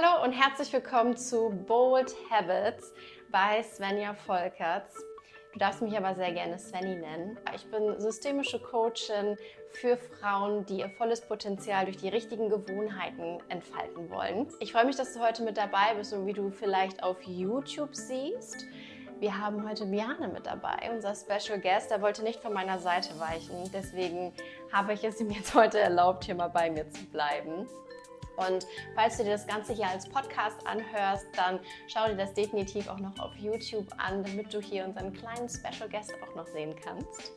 Hallo und herzlich willkommen zu Bold Habits bei Svenja Volkerts. Du darfst mich aber sehr gerne Svenny nennen. Ich bin systemische Coachin für Frauen, die ihr volles Potenzial durch die richtigen Gewohnheiten entfalten wollen. Ich freue mich, dass du heute mit dabei bist und wie du vielleicht auf YouTube siehst. Wir haben heute Biane mit dabei, unser Special Guest. Er wollte nicht von meiner Seite weichen. Deswegen habe ich es ihm jetzt heute erlaubt, hier mal bei mir zu bleiben. Und falls du dir das Ganze hier als Podcast anhörst, dann schau dir das definitiv auch noch auf YouTube an, damit du hier unseren kleinen Special Guest auch noch sehen kannst.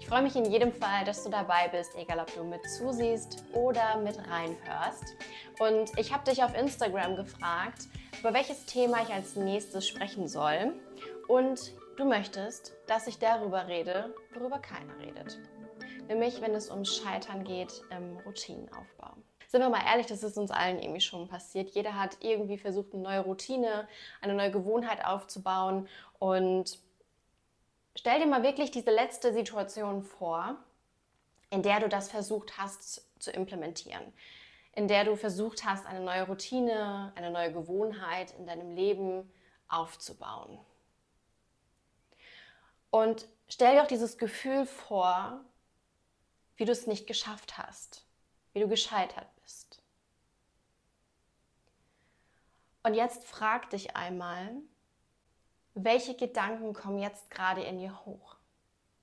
Ich freue mich in jedem Fall, dass du dabei bist, egal ob du mit zusiehst oder mit reinhörst. Und ich habe dich auf Instagram gefragt, über welches Thema ich als nächstes sprechen soll. Und du möchtest, dass ich darüber rede, worüber keiner redet. Nämlich, wenn es ums Scheitern geht im Routinenaufbau sind wir mal ehrlich, das ist uns allen irgendwie schon passiert. Jeder hat irgendwie versucht, eine neue Routine, eine neue Gewohnheit aufzubauen. Und stell dir mal wirklich diese letzte Situation vor, in der du das versucht hast zu implementieren. In der du versucht hast, eine neue Routine, eine neue Gewohnheit in deinem Leben aufzubauen. Und stell dir auch dieses Gefühl vor, wie du es nicht geschafft hast wie du gescheitert bist. Und jetzt frag dich einmal, welche Gedanken kommen jetzt gerade in dir hoch?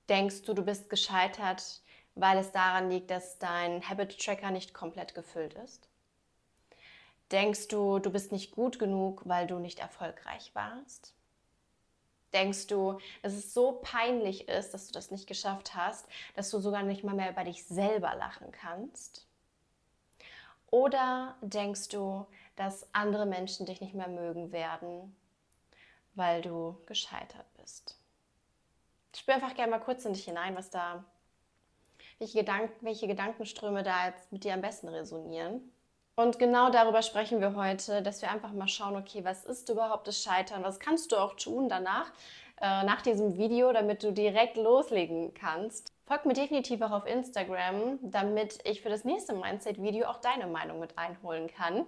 Denkst du, du bist gescheitert, weil es daran liegt, dass dein Habit Tracker nicht komplett gefüllt ist? Denkst du, du bist nicht gut genug, weil du nicht erfolgreich warst? Denkst du, dass es so peinlich ist, dass du das nicht geschafft hast, dass du sogar nicht mal mehr über dich selber lachen kannst? Oder denkst du, dass andere Menschen dich nicht mehr mögen werden, weil du gescheitert bist? Spür einfach gerne mal kurz in dich hinein, was da, welche, Gedanken, welche Gedankenströme da jetzt mit dir am besten resonieren. Und genau darüber sprechen wir heute, dass wir einfach mal schauen, okay, was ist überhaupt das Scheitern? Was kannst du auch tun danach, äh, nach diesem Video, damit du direkt loslegen kannst? Folgt mir definitiv auch auf Instagram, damit ich für das nächste Mindset-Video auch deine Meinung mit einholen kann.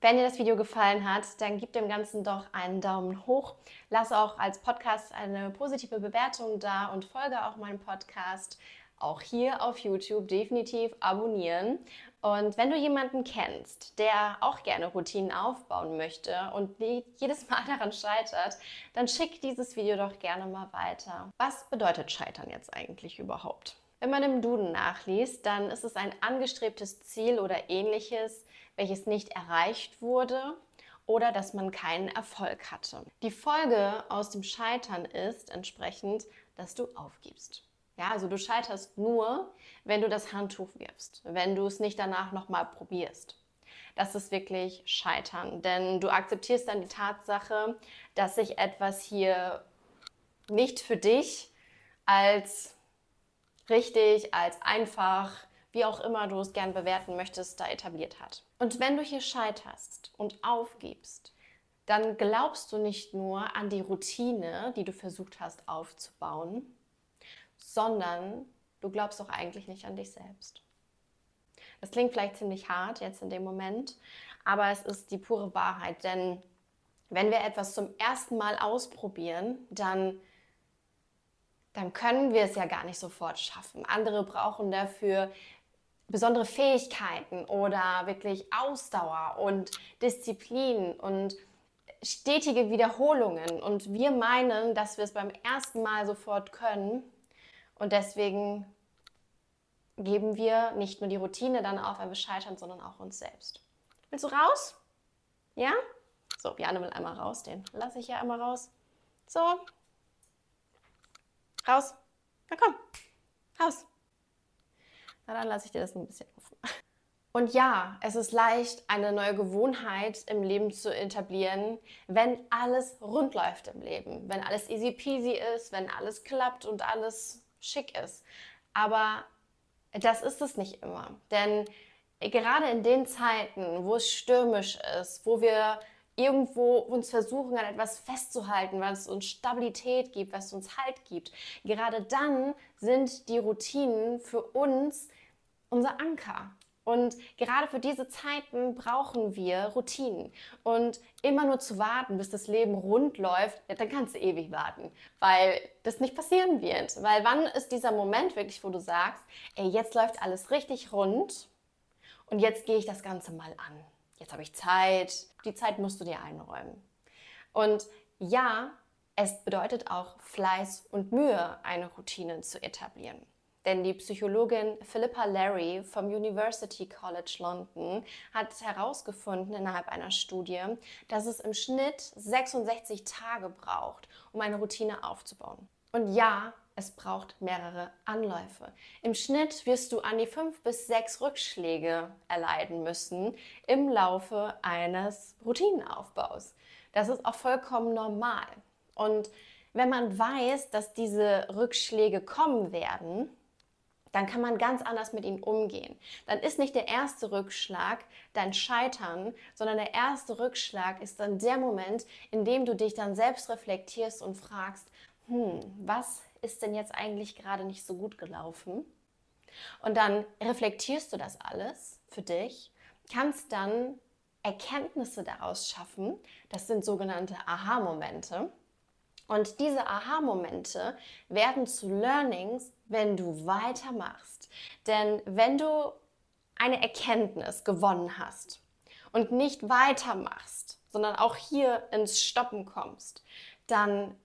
Wenn dir das Video gefallen hat, dann gib dem Ganzen doch einen Daumen hoch. Lass auch als Podcast eine positive Bewertung da und folge auch meinem Podcast auch hier auf YouTube definitiv abonnieren. Und wenn du jemanden kennst, der auch gerne Routinen aufbauen möchte und jedes Mal daran scheitert, dann schick dieses Video doch gerne mal weiter. Was bedeutet Scheitern jetzt eigentlich überhaupt? Wenn man im Duden nachliest, dann ist es ein angestrebtes Ziel oder ähnliches, welches nicht erreicht wurde oder dass man keinen Erfolg hatte. Die Folge aus dem Scheitern ist entsprechend, dass du aufgibst. Ja, also du scheiterst nur, wenn du das Handtuch wirfst, wenn du es nicht danach nochmal probierst. Das ist wirklich Scheitern, denn du akzeptierst dann die Tatsache, dass sich etwas hier nicht für dich als richtig, als einfach, wie auch immer du es gern bewerten möchtest, da etabliert hat. Und wenn du hier scheiterst und aufgibst, dann glaubst du nicht nur an die Routine, die du versucht hast aufzubauen, sondern du glaubst doch eigentlich nicht an dich selbst. Das klingt vielleicht ziemlich hart jetzt in dem Moment, aber es ist die pure Wahrheit, denn wenn wir etwas zum ersten Mal ausprobieren, dann, dann können wir es ja gar nicht sofort schaffen. Andere brauchen dafür besondere Fähigkeiten oder wirklich Ausdauer und Disziplin und stetige Wiederholungen. Und wir meinen, dass wir es beim ersten Mal sofort können und deswegen geben wir nicht nur die Routine dann auf, wenn wir scheitern, sondern auch uns selbst. Willst du raus? Ja? So, Jana will einmal raus, den lasse ich ja einmal raus. So. Raus. Na komm. Raus. Na dann lasse ich dir das ein bisschen offen. Und ja, es ist leicht, eine neue Gewohnheit im Leben zu etablieren, wenn alles rund läuft im Leben. Wenn alles easy peasy ist, wenn alles klappt und alles schick ist. Aber das ist es nicht immer. Denn gerade in den Zeiten, wo es stürmisch ist, wo wir irgendwo uns versuchen, an etwas festzuhalten, es uns Stabilität gibt, was uns Halt gibt, gerade dann sind die Routinen für uns unser Anker. Und gerade für diese Zeiten brauchen wir Routinen. Und immer nur zu warten, bis das Leben rund läuft, ja, dann kannst du ewig warten, weil das nicht passieren wird. Weil wann ist dieser Moment wirklich, wo du sagst, ey, jetzt läuft alles richtig rund und jetzt gehe ich das Ganze mal an. Jetzt habe ich Zeit. Die Zeit musst du dir einräumen. Und ja, es bedeutet auch Fleiß und Mühe, eine Routine zu etablieren. Denn die Psychologin Philippa Larry vom University College London hat herausgefunden innerhalb einer Studie, dass es im Schnitt 66 Tage braucht, um eine Routine aufzubauen. Und ja, es braucht mehrere Anläufe. Im Schnitt wirst du an die fünf bis sechs Rückschläge erleiden müssen im Laufe eines Routinenaufbaus. Das ist auch vollkommen normal. Und wenn man weiß, dass diese Rückschläge kommen werden, dann kann man ganz anders mit ihnen umgehen. Dann ist nicht der erste Rückschlag dein Scheitern, sondern der erste Rückschlag ist dann der Moment, in dem du dich dann selbst reflektierst und fragst, hm, was ist denn jetzt eigentlich gerade nicht so gut gelaufen? Und dann reflektierst du das alles für dich, kannst dann Erkenntnisse daraus schaffen. Das sind sogenannte Aha-Momente. Und diese Aha-Momente werden zu Learnings, wenn du weitermachst. Denn wenn du eine Erkenntnis gewonnen hast und nicht weitermachst, sondern auch hier ins Stoppen kommst, dann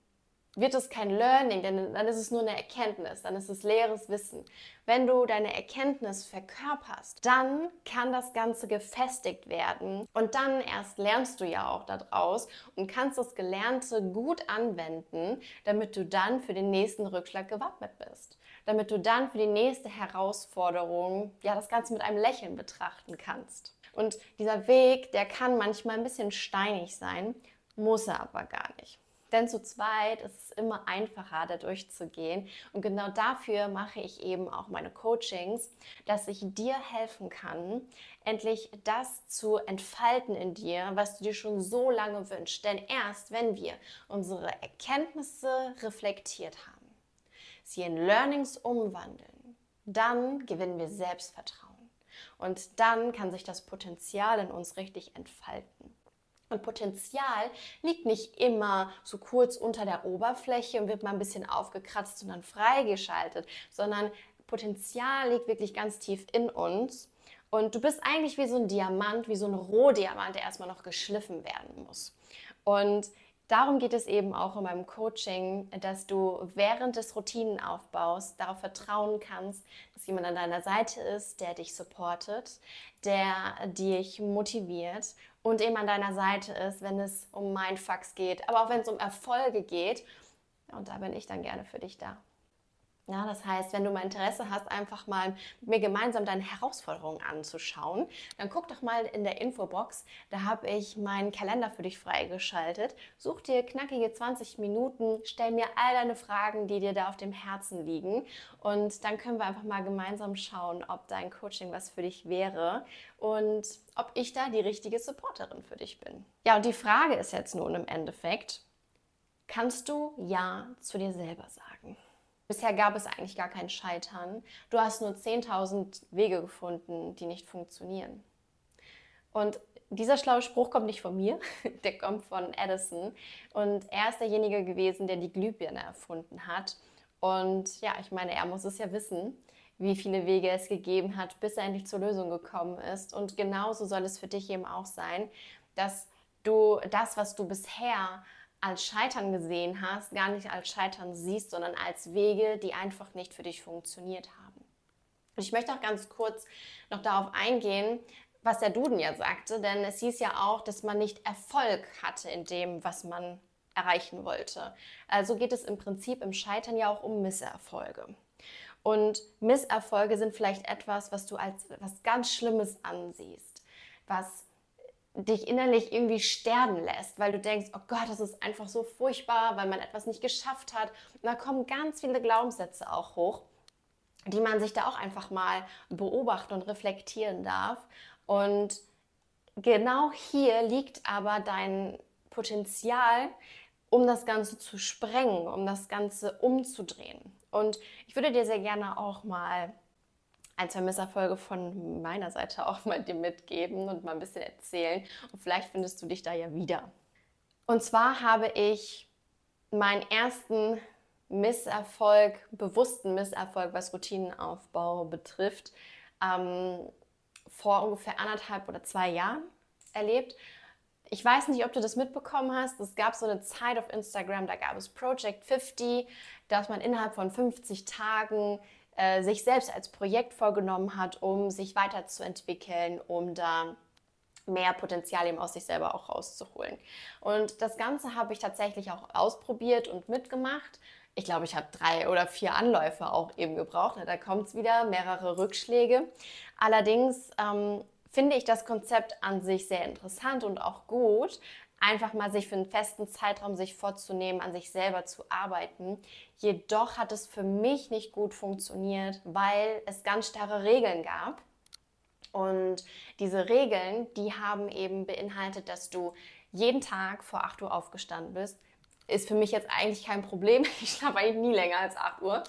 wird es kein Learning, denn dann ist es nur eine Erkenntnis, dann ist es leeres Wissen. Wenn du deine Erkenntnis verkörperst, dann kann das Ganze gefestigt werden und dann erst lernst du ja auch daraus und kannst das Gelernte gut anwenden, damit du dann für den nächsten Rückschlag gewappnet bist. Damit du dann für die nächste Herausforderung ja das Ganze mit einem Lächeln betrachten kannst. Und dieser Weg, der kann manchmal ein bisschen steinig sein, muss er aber gar nicht. Denn zu zweit ist es immer einfacher, da durchzugehen. Und genau dafür mache ich eben auch meine Coachings, dass ich dir helfen kann, endlich das zu entfalten in dir, was du dir schon so lange wünschst. Denn erst wenn wir unsere Erkenntnisse reflektiert haben, sie in Learnings umwandeln, dann gewinnen wir Selbstvertrauen. Und dann kann sich das Potenzial in uns richtig entfalten. Und Potenzial liegt nicht immer so kurz unter der Oberfläche und wird mal ein bisschen aufgekratzt und dann freigeschaltet, sondern Potenzial liegt wirklich ganz tief in uns. Und du bist eigentlich wie so ein Diamant, wie so ein Rohdiamant, der erstmal noch geschliffen werden muss. Und darum geht es eben auch in meinem Coaching, dass du während des Routinenaufbaus darauf vertrauen kannst, dass jemand an deiner Seite ist, der dich supportet, der dich motiviert und eben an deiner Seite ist, wenn es um Mindfucks geht, aber auch wenn es um Erfolge geht. Und da bin ich dann gerne für dich da. Ja, das heißt, wenn du mal Interesse hast, einfach mal mit mir gemeinsam deine Herausforderungen anzuschauen, dann guck doch mal in der Infobox. Da habe ich meinen Kalender für dich freigeschaltet. Such dir knackige 20 Minuten, stell mir all deine Fragen, die dir da auf dem Herzen liegen. Und dann können wir einfach mal gemeinsam schauen, ob dein Coaching was für dich wäre und ob ich da die richtige Supporterin für dich bin. Ja, und die Frage ist jetzt nun im Endeffekt, kannst du Ja zu dir selber sagen? Bisher gab es eigentlich gar kein Scheitern. Du hast nur 10.000 Wege gefunden, die nicht funktionieren. Und dieser schlaue Spruch kommt nicht von mir, der kommt von Edison. Und er ist derjenige gewesen, der die Glühbirne erfunden hat. Und ja, ich meine, er muss es ja wissen, wie viele Wege es gegeben hat, bis er endlich zur Lösung gekommen ist. Und genauso soll es für dich eben auch sein, dass du das, was du bisher als Scheitern gesehen hast, gar nicht als Scheitern siehst, sondern als Wege, die einfach nicht für dich funktioniert haben. Ich möchte auch ganz kurz noch darauf eingehen, was der Duden ja sagte, denn es hieß ja auch, dass man nicht Erfolg hatte in dem, was man erreichen wollte. Also geht es im Prinzip im Scheitern ja auch um Misserfolge. Und Misserfolge sind vielleicht etwas, was du als was ganz Schlimmes ansiehst, was dich innerlich irgendwie sterben lässt, weil du denkst, oh Gott, das ist einfach so furchtbar, weil man etwas nicht geschafft hat. Und da kommen ganz viele Glaubenssätze auch hoch, die man sich da auch einfach mal beobachten und reflektieren darf. Und genau hier liegt aber dein Potenzial, um das Ganze zu sprengen, um das Ganze umzudrehen. Und ich würde dir sehr gerne auch mal ein, zwei Misserfolge von meiner Seite auch mal dir mitgeben und mal ein bisschen erzählen. Und vielleicht findest du dich da ja wieder. Und zwar habe ich meinen ersten Misserfolg, bewussten Misserfolg, was Routinenaufbau betrifft, ähm, vor ungefähr anderthalb oder zwei Jahren erlebt. Ich weiß nicht, ob du das mitbekommen hast. Es gab so eine Zeit auf Instagram, da gab es Project 50, dass man innerhalb von 50 Tagen äh, sich selbst als Projekt vorgenommen hat, um sich weiterzuentwickeln, um da mehr Potenzial eben aus sich selber auch rauszuholen. Und das Ganze habe ich tatsächlich auch ausprobiert und mitgemacht. Ich glaube, ich habe drei oder vier Anläufe auch eben gebraucht. Da kommt es wieder, mehrere Rückschläge. Allerdings ähm, finde ich das Konzept an sich sehr interessant und auch gut, einfach mal sich für einen festen Zeitraum sich vorzunehmen, an sich selber zu arbeiten. Jedoch hat es für mich nicht gut funktioniert, weil es ganz starre Regeln gab. Und diese Regeln, die haben eben beinhaltet, dass du jeden Tag vor 8 Uhr aufgestanden bist, ist für mich jetzt eigentlich kein Problem. Ich schlafe eigentlich nie länger als 8 Uhr.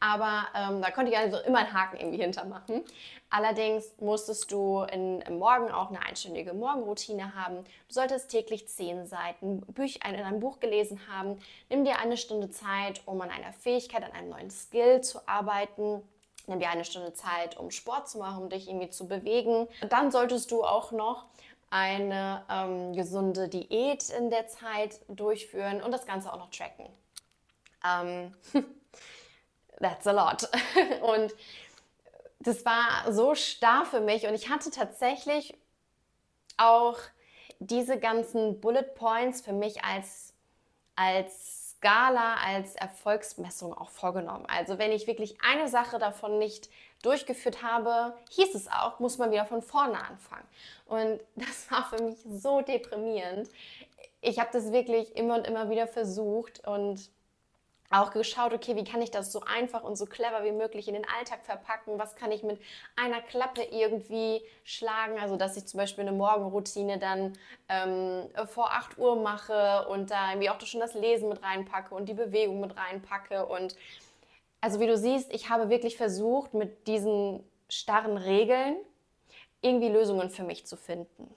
Aber ähm, da konnte ich also immer einen Haken irgendwie hintermachen. Allerdings musstest du in, im Morgen auch eine einstündige Morgenroutine haben. Du solltest täglich 10 Seiten Büch, in einem Buch gelesen haben. Nimm dir eine Stunde Zeit, um an einer Fähigkeit, an einem neuen Skill zu arbeiten. Nimm dir eine Stunde Zeit, um Sport zu machen, um dich irgendwie zu bewegen. Und dann solltest du auch noch eine ähm, gesunde Diät in der Zeit durchführen und das Ganze auch noch tracken. Ähm, that's a lot. und das war so starr für mich und ich hatte tatsächlich auch diese ganzen Bullet Points für mich als, als Skala, als Erfolgsmessung auch vorgenommen. Also wenn ich wirklich eine Sache davon nicht durchgeführt habe, hieß es auch, muss man wieder von vorne anfangen. Und das war für mich so deprimierend. Ich habe das wirklich immer und immer wieder versucht und auch geschaut, okay, wie kann ich das so einfach und so clever wie möglich in den Alltag verpacken? Was kann ich mit einer Klappe irgendwie schlagen? Also, dass ich zum Beispiel eine Morgenroutine dann ähm, vor 8 Uhr mache und da irgendwie auch schon das Lesen mit reinpacke und die Bewegung mit reinpacke und also wie du siehst, ich habe wirklich versucht, mit diesen starren Regeln irgendwie Lösungen für mich zu finden.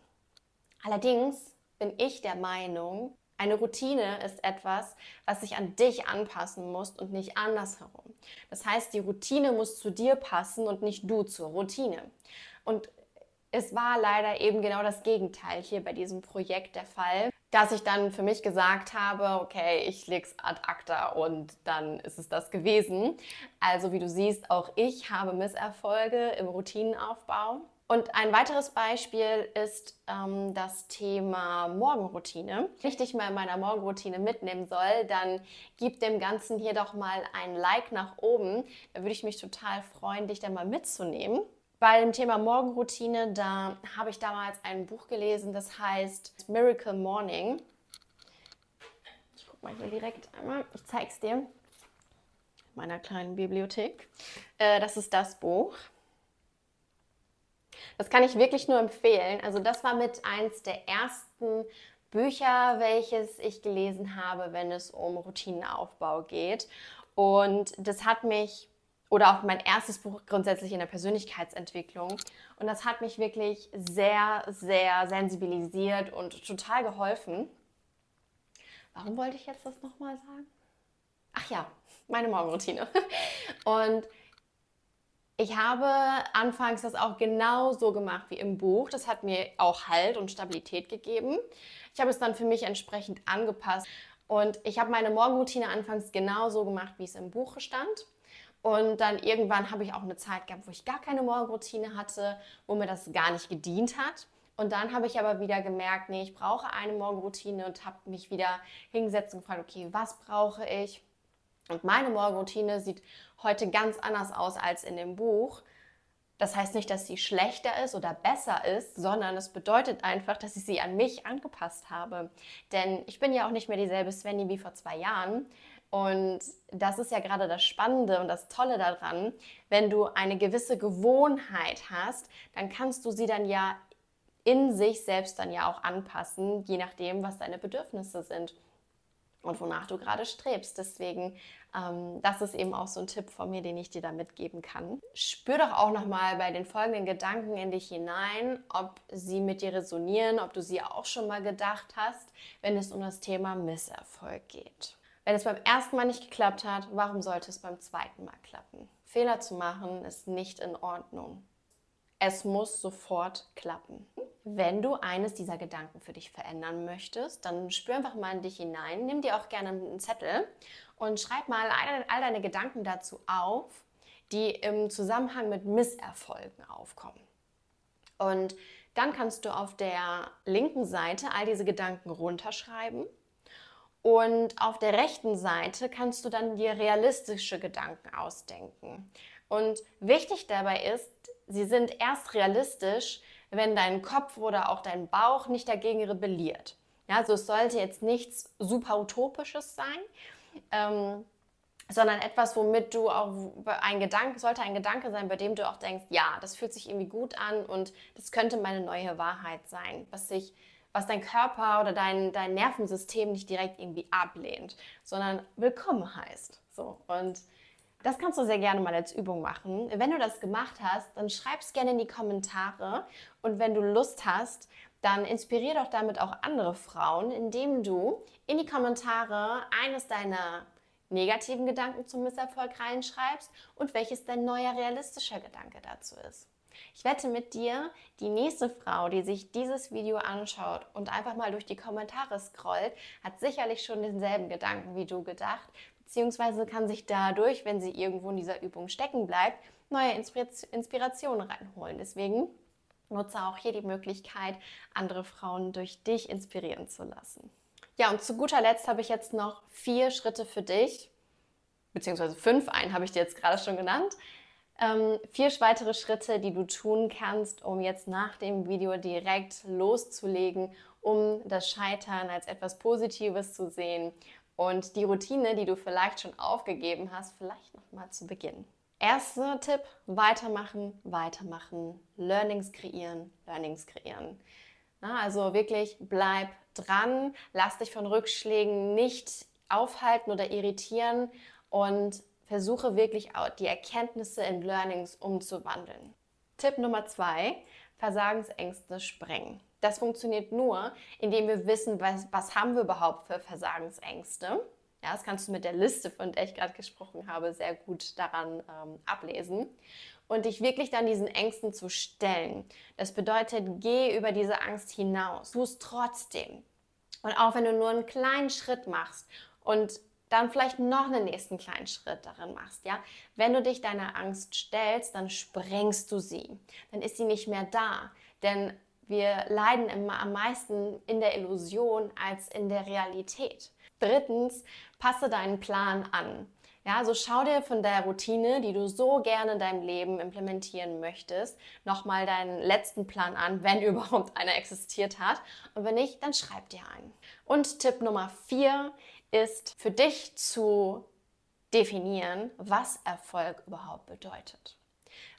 Allerdings bin ich der Meinung, eine Routine ist etwas, was sich an dich anpassen muss und nicht andersherum. Das heißt, die Routine muss zu dir passen und nicht du zur Routine. Und es war leider eben genau das Gegenteil hier bei diesem Projekt der Fall dass ich dann für mich gesagt habe, okay, ich leg's ad acta und dann ist es das gewesen. Also wie du siehst, auch ich habe Misserfolge im Routinenaufbau. Und ein weiteres Beispiel ist ähm, das Thema Morgenroutine. Wenn ich dich mal in meiner Morgenroutine mitnehmen soll, dann gib dem Ganzen hier doch mal ein Like nach oben. Da würde ich mich total freuen, dich da mal mitzunehmen. Bei dem Thema Morgenroutine, da habe ich damals ein Buch gelesen, das heißt Miracle Morning. Ich gucke mal hier direkt einmal, ich zeige es dir in meiner kleinen Bibliothek. Äh, das ist das Buch. Das kann ich wirklich nur empfehlen. Also das war mit eins der ersten Bücher, welches ich gelesen habe, wenn es um Routinenaufbau geht. Und das hat mich oder auch mein erstes Buch grundsätzlich in der Persönlichkeitsentwicklung. Und das hat mich wirklich sehr, sehr sensibilisiert und total geholfen. Warum wollte ich jetzt das nochmal sagen? Ach ja, meine Morgenroutine. Und ich habe anfangs das auch genau so gemacht wie im Buch. Das hat mir auch Halt und Stabilität gegeben. Ich habe es dann für mich entsprechend angepasst. Und ich habe meine Morgenroutine anfangs genau so gemacht, wie es im Buch stand. Und dann irgendwann habe ich auch eine Zeit gehabt, wo ich gar keine Morgenroutine hatte, wo mir das gar nicht gedient hat. Und dann habe ich aber wieder gemerkt, nee, ich brauche eine Morgenroutine und habe mich wieder hingesetzt und gefragt, okay, was brauche ich? Und meine Morgenroutine sieht heute ganz anders aus als in dem Buch. Das heißt nicht, dass sie schlechter ist oder besser ist, sondern es bedeutet einfach, dass ich sie an mich angepasst habe. Denn ich bin ja auch nicht mehr dieselbe Svenny wie vor zwei Jahren. Und das ist ja gerade das Spannende und das Tolle daran, wenn du eine gewisse Gewohnheit hast, dann kannst du sie dann ja in sich selbst dann ja auch anpassen, je nachdem, was deine Bedürfnisse sind. und wonach du gerade strebst. Deswegen, ähm, das ist eben auch so ein Tipp von mir, den ich dir da mitgeben kann. Spür doch auch nochmal bei den folgenden Gedanken in dich hinein, ob sie mit dir resonieren, ob du sie auch schon mal gedacht hast, wenn es um das Thema Misserfolg geht. Wenn es beim ersten Mal nicht geklappt hat, warum sollte es beim zweiten Mal klappen? Fehler zu machen ist nicht in Ordnung. Es muss sofort klappen. Wenn du eines dieser Gedanken für dich verändern möchtest, dann spür einfach mal in dich hinein. Nimm dir auch gerne einen Zettel und schreib mal all deine Gedanken dazu auf, die im Zusammenhang mit Misserfolgen aufkommen. Und dann kannst du auf der linken Seite all diese Gedanken runterschreiben. Und auf der rechten Seite kannst du dann dir realistische Gedanken ausdenken. Und wichtig dabei ist, sie sind erst realistisch, wenn dein Kopf oder auch dein Bauch nicht dagegen rebelliert. Also es sollte jetzt nichts super utopisches sein, ähm, sondern etwas, womit du auch ein Gedanke, sollte ein Gedanke sein, bei dem du auch denkst, ja, das fühlt sich irgendwie gut an und das könnte meine neue Wahrheit sein, was sich was dein Körper oder dein, dein Nervensystem nicht direkt irgendwie ablehnt, sondern willkommen heißt. So. Und das kannst du sehr gerne mal als Übung machen. Wenn du das gemacht hast, dann schreib es gerne in die Kommentare. Und wenn du Lust hast, dann inspirier doch damit auch andere Frauen, indem du in die Kommentare eines deiner negativen Gedanken zum Misserfolg reinschreibst und welches dein neuer realistischer Gedanke dazu ist. Ich wette mit dir, die nächste Frau, die sich dieses Video anschaut und einfach mal durch die Kommentare scrollt, hat sicherlich schon denselben Gedanken wie du gedacht, beziehungsweise kann sich dadurch, wenn sie irgendwo in dieser Übung stecken bleibt, neue Inspirationen reinholen. Deswegen nutze auch hier die Möglichkeit, andere Frauen durch dich inspirieren zu lassen. Ja, und zu guter Letzt habe ich jetzt noch vier Schritte für dich, beziehungsweise fünf, einen habe ich dir jetzt gerade schon genannt. Ähm, vier weitere Schritte, die du tun kannst, um jetzt nach dem Video direkt loszulegen, um das Scheitern als etwas Positives zu sehen und die Routine, die du vielleicht schon aufgegeben hast, vielleicht nochmal zu beginnen. Erster Tipp, weitermachen, weitermachen, Learnings kreieren, Learnings kreieren. Na, also wirklich bleib dran, lass dich von Rückschlägen nicht aufhalten oder irritieren und versuche wirklich die Erkenntnisse in Learnings umzuwandeln. Tipp Nummer zwei, Versagensängste sprengen. Das funktioniert nur, indem wir wissen, was, was haben wir überhaupt für Versagensängste. Ja, das kannst du mit der Liste, von der ich gerade gesprochen habe, sehr gut daran ähm, ablesen. Und dich wirklich dann diesen Ängsten zu stellen. Das bedeutet, geh über diese Angst hinaus. Tu es trotzdem. Und auch wenn du nur einen kleinen Schritt machst und dann vielleicht noch einen nächsten kleinen Schritt darin machst, ja. Wenn du dich deiner Angst stellst, dann sprengst du sie. Dann ist sie nicht mehr da. Denn wir leiden immer am meisten in der Illusion als in der Realität. Drittens, passe deinen Plan an. Ja, also schau dir von der Routine, die du so gerne in deinem Leben implementieren möchtest, nochmal deinen letzten Plan an, wenn überhaupt einer existiert hat. Und wenn nicht, dann schreib dir einen. Und Tipp Nummer vier ist für dich zu definieren, was Erfolg überhaupt bedeutet.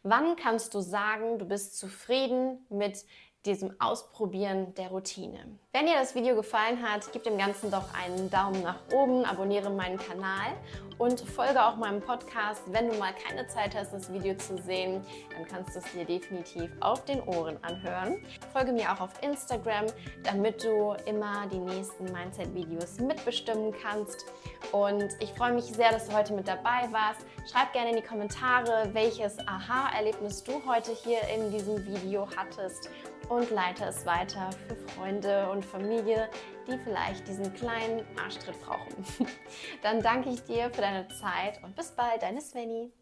Wann kannst du sagen, du bist zufrieden mit diesem Ausprobieren der Routine. Wenn dir das Video gefallen hat, gib dem Ganzen doch einen Daumen nach oben, abonniere meinen Kanal und folge auch meinem Podcast. Wenn du mal keine Zeit hast, das Video zu sehen, dann kannst du es dir definitiv auf den Ohren anhören. Folge mir auch auf Instagram, damit du immer die nächsten Mindset-Videos mitbestimmen kannst. Und ich freue mich sehr, dass du heute mit dabei warst. Schreib gerne in die Kommentare, welches Aha-Erlebnis du heute hier in diesem Video hattest und leite es weiter für Freunde und Familie, die vielleicht diesen kleinen Arschtritt brauchen. Dann danke ich dir für deine Zeit und bis bald, deine Svenny.